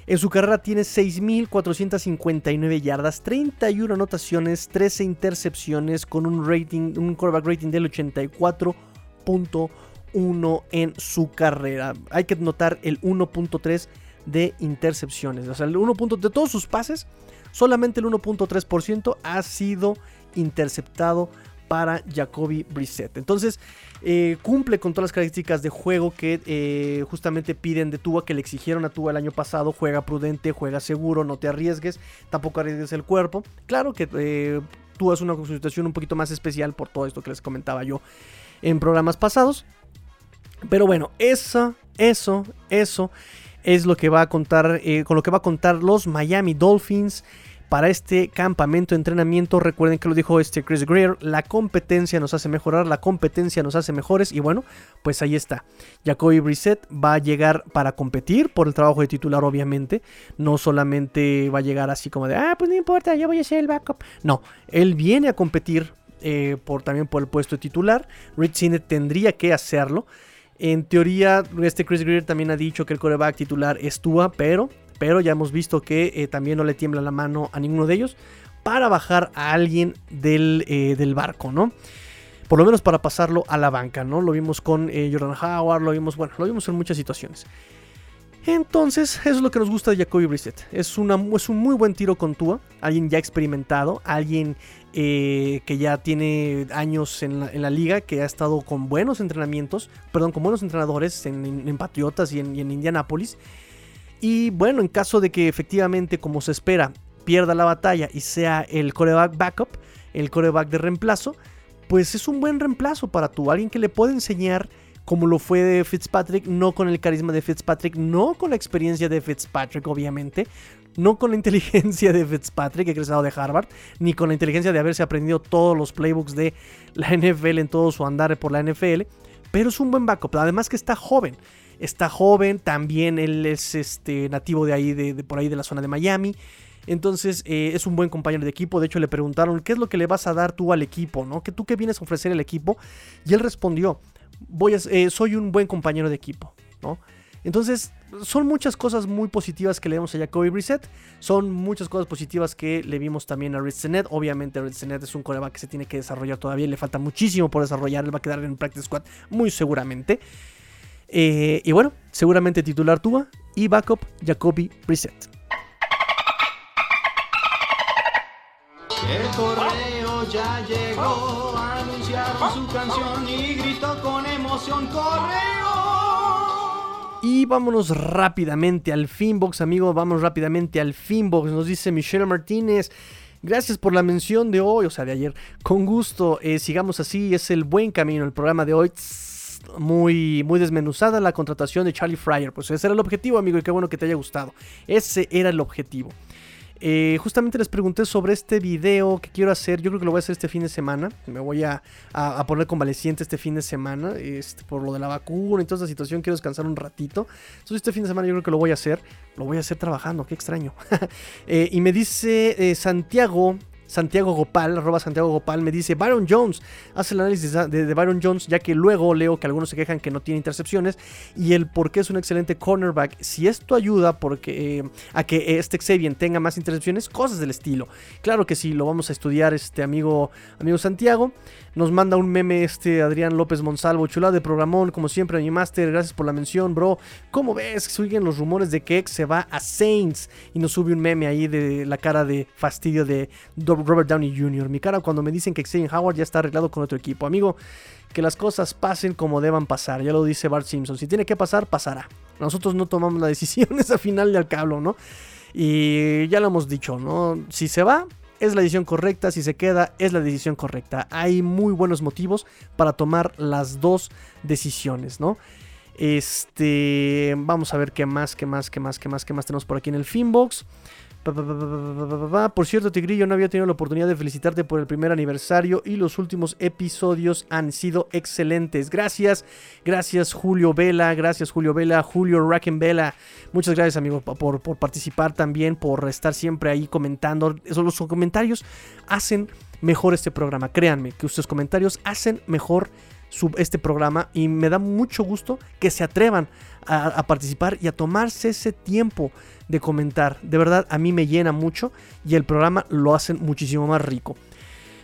En su carrera tiene 6.459 yardas, 31 anotaciones, 13 intercepciones con un rating, un quarterback rating del 84.1 en su carrera. Hay que notar el 1.3 de intercepciones. O sea, el 1. de todos sus pases, solamente el 1.3% ha sido interceptado para Jacoby Brissett. Entonces, eh, cumple con todas las características de juego que eh, justamente piden de Tua, que le exigieron a Tua el año pasado. Juega prudente, juega seguro, no te arriesgues, tampoco arriesgues el cuerpo. Claro que eh, Tua es una situación un poquito más especial por todo esto que les comentaba yo en programas pasados. Pero bueno, eso, eso, eso es lo que va a contar, con lo que va a contar los Miami Dolphins para este campamento de entrenamiento. Recuerden que lo dijo este Chris Greer, la competencia nos hace mejorar, la competencia nos hace mejores y bueno, pues ahí está. Jacoby Brissett va a llegar para competir por el trabajo de titular obviamente, no solamente va a llegar así como de, ah, pues no importa, yo voy a ser el backup. No, él viene a competir eh, por, también por el puesto de titular. Rich Sinet tendría que hacerlo. En teoría, este Chris Greer también ha dicho que el coreback titular es Tua, pero pero ya hemos visto que eh, también no le tiembla la mano a ninguno de ellos para bajar a alguien del, eh, del, barco, ¿no? Por lo menos para pasarlo a la banca, ¿no? Lo vimos con eh, Jordan Howard, lo vimos, bueno, lo vimos en muchas situaciones. Entonces, eso es lo que nos gusta de Jacoby Brissett. Es, una, es un muy buen tiro con Tua, alguien ya experimentado, alguien que ya tiene años en la, liga, que ha estado con buenos entrenamientos, perdón, con buenos entrenadores en, Patriotas y en, y en Indianapolis. Y bueno, en caso de que efectivamente, como se espera, pierda la batalla y sea el coreback backup, el coreback de reemplazo, pues es un buen reemplazo para tú, alguien que le puede enseñar como lo fue de Fitzpatrick, no con el carisma de Fitzpatrick, no con la experiencia de Fitzpatrick, obviamente, no con la inteligencia de Fitzpatrick, egresado de Harvard, ni con la inteligencia de haberse aprendido todos los playbooks de la NFL en todo su andar por la NFL, pero es un buen backup, además que está joven está joven, también él es este, nativo de ahí, de, por ahí de la zona de Miami. Entonces eh, es un buen compañero de equipo. De hecho, le preguntaron qué es lo que le vas a dar tú al equipo, ¿no? ¿Qué tú qué vienes a ofrecer al equipo? Y él respondió: eh, soy un buen compañero de equipo. Entonces, son muchas cosas muy positivas que le vemos a Jacoby Brissett. Son muchas cosas positivas que le vimos también a Senet. Obviamente, Rich Senet es un coreback que se tiene que desarrollar todavía. Le falta muchísimo por desarrollar. Él va a quedar en Practice Squad muy seguramente. Eh, y bueno, seguramente titular Tua y backup Jacoby Brissett. El ya llegó, anunciaron su canción y gritó con emoción correo. Y vámonos rápidamente al Finbox, amigo. Vamos rápidamente al Finbox. Nos dice Michelle Martínez. Gracias por la mención de hoy, o sea, de ayer. Con gusto, eh, sigamos así. Es el buen camino el programa de hoy muy, muy desmenuzada la contratación de Charlie Fryer. Pues ese era el objetivo, amigo, y qué bueno que te haya gustado. Ese era el objetivo. Eh, justamente les pregunté sobre este video que quiero hacer. Yo creo que lo voy a hacer este fin de semana. Me voy a, poner convaleciente este fin de semana. Este, por lo de la vacuna y toda esta situación. Quiero descansar un ratito. Entonces este fin de semana yo creo que lo voy a hacer. Lo voy a hacer trabajando. Qué extraño. Eh, y me dice eh, Santiago Santiago Gopal, arroba Santiago Gopal, me dice, Byron Jones, hace el análisis de, Byron Jones, ya que luego leo que algunos se quejan que no tiene intercepciones y el por qué es un excelente cornerback. Si esto ayuda porque, eh, a que este Xavier tenga más intercepciones, cosas del estilo. Claro que sí, lo vamos a estudiar este amigo, amigo Santiago. Nos manda un meme este Adrián López Monsalvo, chulada de programón, como siempre, mi máster, gracias por la mención, bro. ¿Cómo ves? Siguen los rumores de que X se va a Saints y nos sube un meme ahí de la cara de fastidio de Robert Downey Jr. Mi cara cuando me dicen que Xavier Howard ya está arreglado con otro equipo. Amigo, que las cosas pasen como deban pasar, ya lo dice Bart Simpson. Si tiene que pasar, pasará. Nosotros no tomamos la decisión, es al final de al cabo, ¿no? Y ya lo hemos dicho, ¿no? Si se va, es la decisión correcta, si se queda es la decisión correcta. Hay muy buenos motivos para tomar las dos decisiones, ¿no? Este, vamos a ver qué más, qué más, qué más, qué más, qué más tenemos por aquí en el Finbox. Por cierto, Tigrillo, no había tenido la oportunidad de felicitarte por el primer aniversario y los últimos episodios han sido excelentes. Gracias, gracias Julio Vela, gracias Julio Vela, Julio Vela. Muchas gracias, amigo, por, por participar también, por estar siempre ahí comentando. Esos, los comentarios hacen mejor este programa. Créanme que ustedes comentarios hacen mejor este programa y me da mucho gusto que se atrevan a, participar y a tomarse ese tiempo de comentar. De verdad, a mí me llena mucho y el programa lo hacen muchísimo más rico.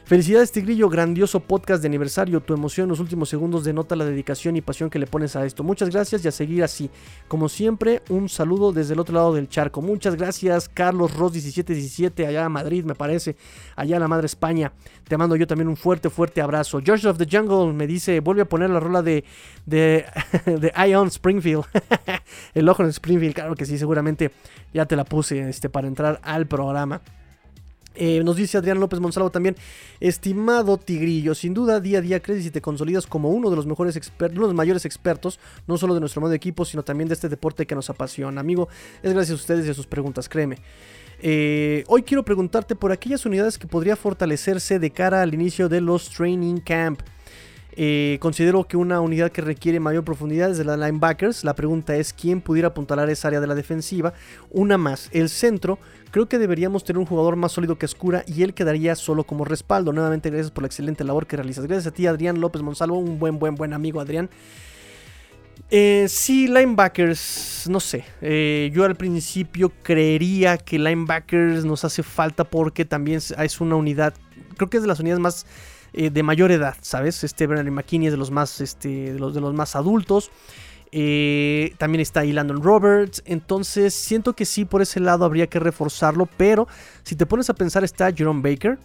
Felicidades Tigrillo, grandioso podcast de aniversario. Tu emoción en los últimos segundos denota la dedicación y pasión que le pones a esto. Muchas gracias y a seguir así. Como siempre, un saludo desde el otro lado del charco. Muchas gracias, Carlos Ross 1717, allá a Madrid, me parece, allá a la madre España. Te mando yo también un fuerte, fuerte abrazo. George of the Jungle me dice, vuelve a poner la rola de, de, de Ion Springfield. el ojo en Springfield, claro que sí, seguramente ya te la puse este, para entrar al programa. Eh, nos dice Adrián López Monsalvo también, estimado Tigrillo, sin duda día a día creces y te consolidas como uno de los mejores expertos, uno de los mayores expertos, no solo de nuestro modo de equipo, sino también de este deporte que nos apasiona. Amigo, es gracias a ustedes y a sus preguntas, créeme. Eh, hoy quiero preguntarte por aquellas unidades que podría fortalecerse de cara al inicio de los training camp. Eh, considero que una unidad que requiere mayor profundidad es de la linebackers. La pregunta es quién pudiera apuntalar esa área de la defensiva. Una más, el centro. Creo que deberíamos tener un jugador más sólido que Escura y él quedaría solo como respaldo. Nuevamente, gracias por la excelente labor que realizas. Gracias a ti, Adrián López Monsalvo, un buen, buen, buen amigo, Adrián. Eh, sí, linebackers, no sé. eh, yo al principio creería que linebackers nos hace falta porque también es- una unidad, creo que es de las unidades más eh, de mayor edad, ¿sabes? Este Bernard McKinney es de los más, este, de los, de los más adultos. Eh, también está ahí Landon Roberts. Entonces siento que sí, por ese lado habría que reforzarlo. Pero si te pones a pensar, está Jerome Baker.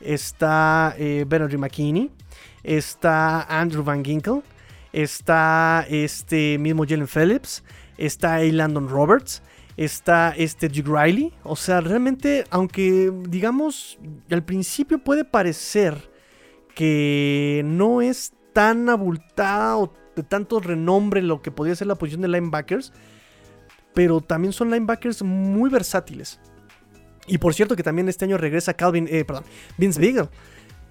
Está eh, Bernard McKinney. Está Andrew Van Ginkel. Está este mismo Jalen Phillips. Está ahí Landon Roberts. Está este Duke Riley. O sea, realmente, aunque digamos, al principio puede parecer que no es tan abultada o de tanto renombre lo que podría ser la posición de linebackers, pero también son linebackers muy versátiles. Y por cierto que también este año regresa Calvin, eh, perdón, Vince Beagle.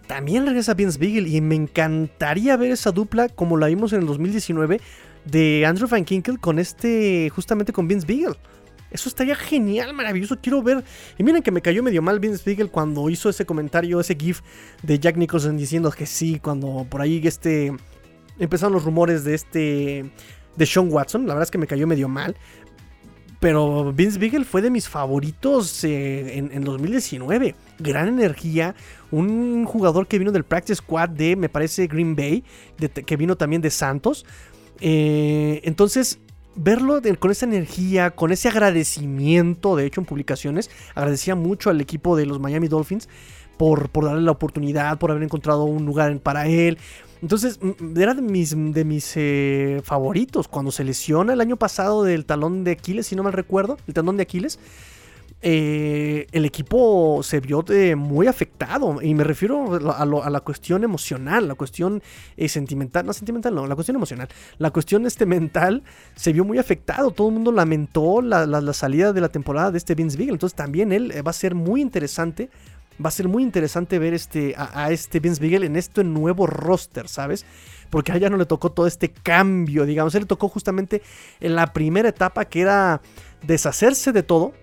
También regresa Vince Beagle y me encantaría ver esa dupla como la vimos en el 2019 de Andrew Van Kinkel con este, justamente con Vince Beagle. Eso estaría genial, maravilloso. Quiero ver. Y miren que me cayó medio mal Vince Beagle cuando hizo ese comentario, ese GIF de Jack Nicholson diciendo que sí, cuando por ahí este empezaron los rumores de este de Sean Watson. La verdad es que me cayó medio mal. Pero Vince Beagle fue de mis favoritos eh, en, en 2019. Gran energía. Un jugador que vino del Practice Squad de, me parece, Green Bay. que vino también de Santos. Eh, entonces, verlo con esa energía, con ese agradecimiento, de hecho en publicaciones, agradecía mucho al equipo de los Miami Dolphins por, darle la oportunidad, por haber encontrado un lugar para él. Entonces, era de mis, de mis eh, favoritos. Cuando se lesiona el año pasado del talón de Aquiles, si no mal recuerdo, el talón de Aquiles, eh, el equipo se vio muy afectado. Y me refiero a, lo- a la cuestión emocional, la cuestión eh, sentimental, no sentimental, no, la cuestión emocional. La cuestión este mental se vio muy afectado. Todo el mundo lamentó la, salida de la temporada de este Vince Beagle. Entonces también él eh, va a ser muy interesante. Va a ser muy interesante ver este, a, este Vince Beagle en este nuevo roster, ¿sabes? Porque a ella no le tocó todo este cambio, digamos. Él le tocó justamente en la primera etapa que era deshacerse de todo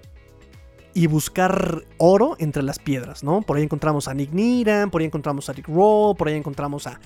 y buscar oro entre las piedras, ¿no? Por ahí encontramos a Nick Niran, por ahí encontramos a Rick Rowe, por ahí encontramos a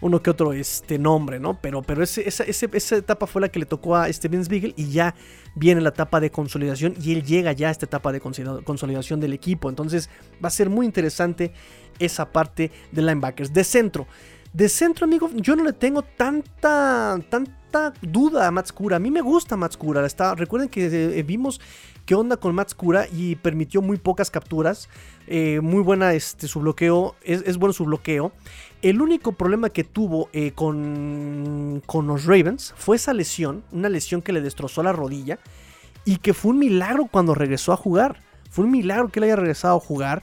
uno que otro este nombre, ¿no? Pero, pero ese- esa, esa etapa fue la que le tocó a este Vince Beagle y ya viene la etapa de consolidación y él llega ya a esta etapa de consolida- consolidación del equipo. Entonces va a ser muy interesante esa parte de linebackers. De centro. De centro, amigo, yo no le tengo tanta, tanta duda a Matskura. A mí me gusta. Está, recuerden que eh, vimos qué onda con Matskura y permitió muy pocas capturas. Eh, muy buena este, su bloqueo. Es, bueno su bloqueo. El único problema que tuvo eh, con, con los Ravens fue esa lesión. Una lesión que le destrozó la rodilla. Y que fue un milagro cuando regresó a jugar. Fue un milagro que él haya regresado a jugar.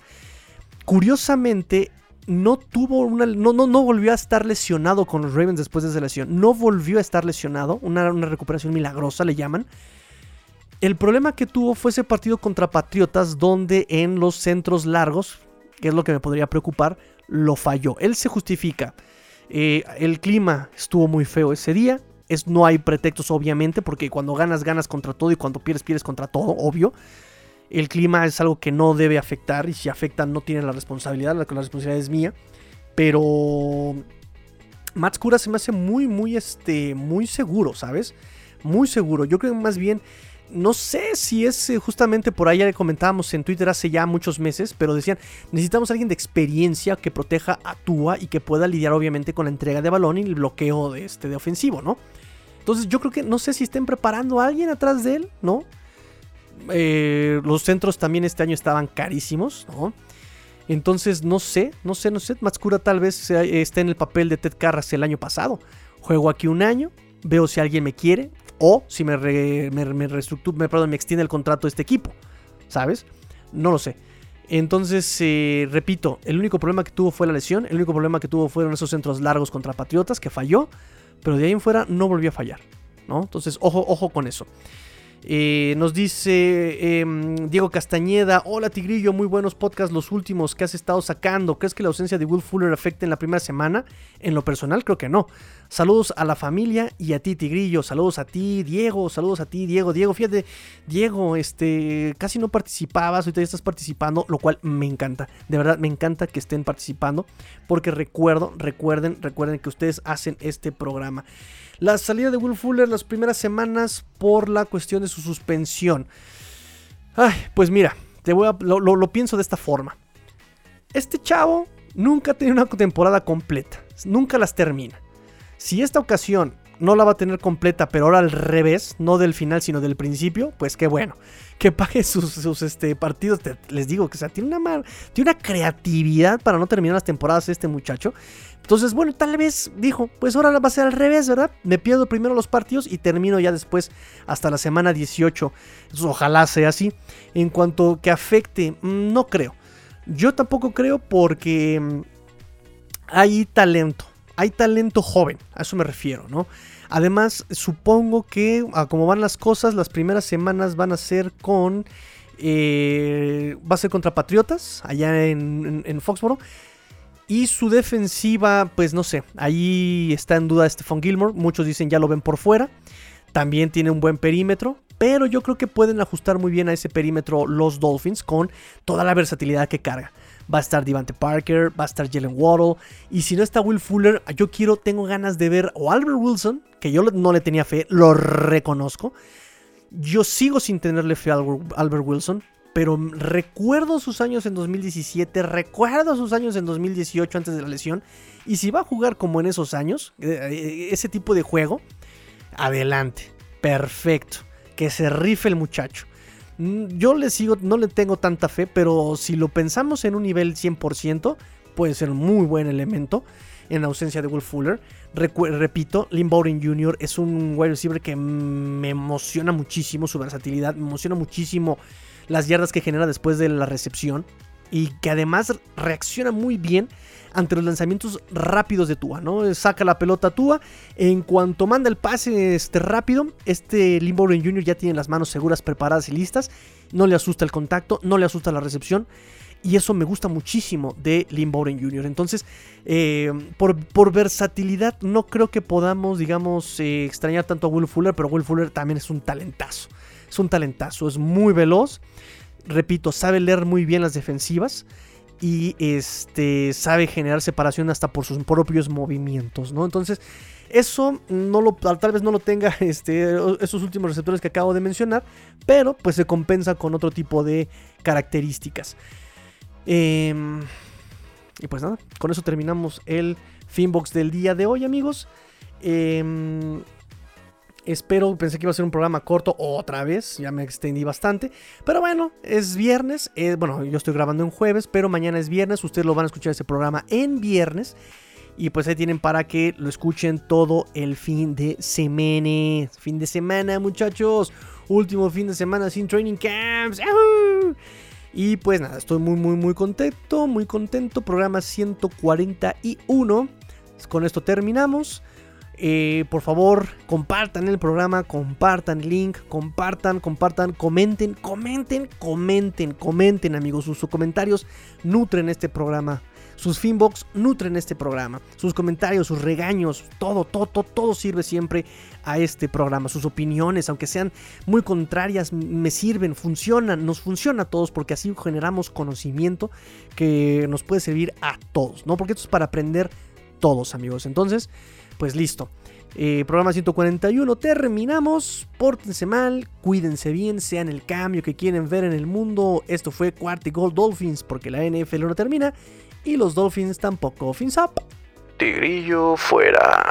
Curiosamente, no tuvo una. No, no, no volvió a estar lesionado con los Ravens después de esa lesión. No volvió a estar lesionado. Una, una recuperación milagrosa le llaman. El problema que tuvo fue ese partido contra Patriotas, donde en los centros largos, que es lo que me podría preocupar, lo falló. Él se justifica. Eh, el clima estuvo muy feo ese día. Es, no hay pretextos, obviamente, porque cuando ganas, ganas contra todo y cuando pierdes, pierdes contra todo, obvio. El clima es algo que no debe afectar y si afecta no tiene la responsabilidad, la, responsabilidad es mía. Pero Matskura se me hace muy, muy, este, muy seguro, ¿sabes? Muy seguro. Yo creo que más bien, no sé si es eh, justamente por ahí, ya le comentábamos en Twitter hace ya muchos meses, pero decían, necesitamos alguien de experiencia que proteja a Tua y que pueda lidiar obviamente con la entrega de balón y el bloqueo de, este, de ofensivo, ¿no? Entonces yo creo que no sé si estén preparando a alguien atrás de él, ¿no? Eh, los centros también este año estaban carísimos, ¿no? Entonces no sé, no sé, no sé. Matskura tal vez esté en el papel de Ted Carras el año pasado. Juego aquí un año, veo si alguien me quiere o si me, re, me, me me, perdón, me extiende el contrato de este equipo, ¿sabes? No lo sé. Entonces, eh, repito, el único problema que tuvo fue la lesión, el único problema que tuvo fueron esos centros largos contra Patriotas, que falló, pero de ahí en fuera no volvió a fallar, ¿no? Entonces, ojo, ojo con eso. Eh, nos dice em, Diego Castañeda, hola Tigrillo, muy buenos podcasts los últimos que has estado sacando. ¿Crees que la ausencia de Will Fuller afecte en la primera semana? En lo personal creo que no. Saludos a la familia y a ti Tigrillo, saludos a ti Diego, saludos a ti Diego. Diego, fíjate, Diego, este, casi no participabas, ahorita ya estás participando, lo cual me encanta. De verdad, me encanta que estén participando porque recuerdo, recuerden, recuerden que ustedes hacen este programa. La salida de Will Fuller las primeras semanas por la cuestión de su suspensión. Ay, pues mira, te voy a, lo, pienso de esta forma. Este chavo nunca ha tenido una temporada completa. Nunca las termina. Si esta ocasión no la va a tener completa, pero ahora al revés, no del final, sino del principio, pues qué bueno. Que pague sus, sus este, partidos. Les digo que o tiene, una, tiene una creatividad para no terminar las temporadas este muchacho. Entonces, bueno, tal vez dijo, pues ahora va a ser al revés, ¿verdad? Me pierdo primero los partidos y termino ya después hasta la semana 18. Entonces, ojalá sea así. En cuanto que afecte, no creo. Yo tampoco creo porque hay talento. Hay talento joven, a eso me refiero, ¿no? Además, supongo que como van las cosas, las primeras semanas van a ser con... Eh, va a ser contra Patriotas, allá en, en, en. Y su defensiva, pues no sé, ahí está en duda Stephon Gilmore. Muchos dicen ya lo ven por fuera. También tiene un buen perímetro. Pero yo creo que pueden ajustar muy bien a ese perímetro los Dolphins con toda la versatilidad que carga. Va a estar Devante Parker, va a estar Jalen Waddle. Y si no está Will Fuller, yo quiero, tengo ganas de ver o Albert Wilson, que yo no le tenía fe, lo reconozco. Yo sigo sin tenerle fe a Albert Wilson, pero recuerdo sus años en 2017, recuerdo sus años en 2018 antes de la lesión. Y si va a jugar como en esos años, ese tipo de juego, adelante, perfecto, que se rife el muchacho. Yo le sigo, no le tengo tanta fe, pero si lo pensamos en un nivel 100%, puede ser un muy buen elemento en ausencia de Will Fuller. Repito, Lynn Bowden Jr. es un wide receiver que me emociona muchísimo su versatilidad, me emociona muchísimo las yardas que genera después de la recepción y que además reacciona muy bien ante los lanzamientos rápidos de Tua, ¿no? Saca la pelota Tua, en cuanto manda el pase este rápido, este Lynn Bowden Jr. ya tiene las manos seguras, preparadas y listas, no le asusta el contacto, no le asusta la recepción. Y eso me gusta muchísimo de Lynn Bowden Jr. Entonces, eh, por, por, versatilidad, no creo que podamos, digamos, eh, extrañar tanto a Will Fuller, pero Will Fuller también es un talentazo. Es un talentazo, es muy veloz. Repito, sabe leer muy bien las defensivas y este sabe generar separación hasta por sus propios movimientos, ¿no? Entonces, eso no lo, tal vez no lo tenga este, esos últimos receptores que acabo de mencionar, pero pues se compensa con otro tipo de características. Eh, y pues nada, con eso terminamos el Finbox del día de hoy, amigos. Eh, Espero, pensé que iba a ser un programa corto otra vez, ya me extendí bastante. Pero bueno, es viernes, eh, bueno, yo estoy grabando en jueves, pero mañana es viernes, ustedes lo van a escuchar ese programa en viernes. Y pues ahí tienen para que lo escuchen todo el fin de semana. Fin de semana, muchachos. Último fin de semana sin training camps. Y pues nada, estoy muy, muy, muy contento, muy contento. Programa 141. Con esto terminamos. Eh, por favor, compartan el programa, compartan el link, compartan, compartan, comenten, comenten, comenten, comenten, amigos. Sus, sus comentarios nutren este programa. Sus finbox nutren este programa. Sus comentarios, sus regaños, todo, todo, todo, todo sirve siempre a este programa. Sus opiniones, aunque sean muy contrarias, me sirven, funcionan, nos funciona a todos porque así generamos conocimiento que nos puede servir a todos, ¿no? Porque esto es para aprender todos, amigos. Entonces, pues listo. Eh, programa 141, terminamos. Pórtense mal, cuídense bien, sean el cambio que quieren ver en el mundo. Esto fue Cuarto Gold Dolphins porque la NFL no termina y los Dolphins tampoco. Fins up. Tigrillo fuera.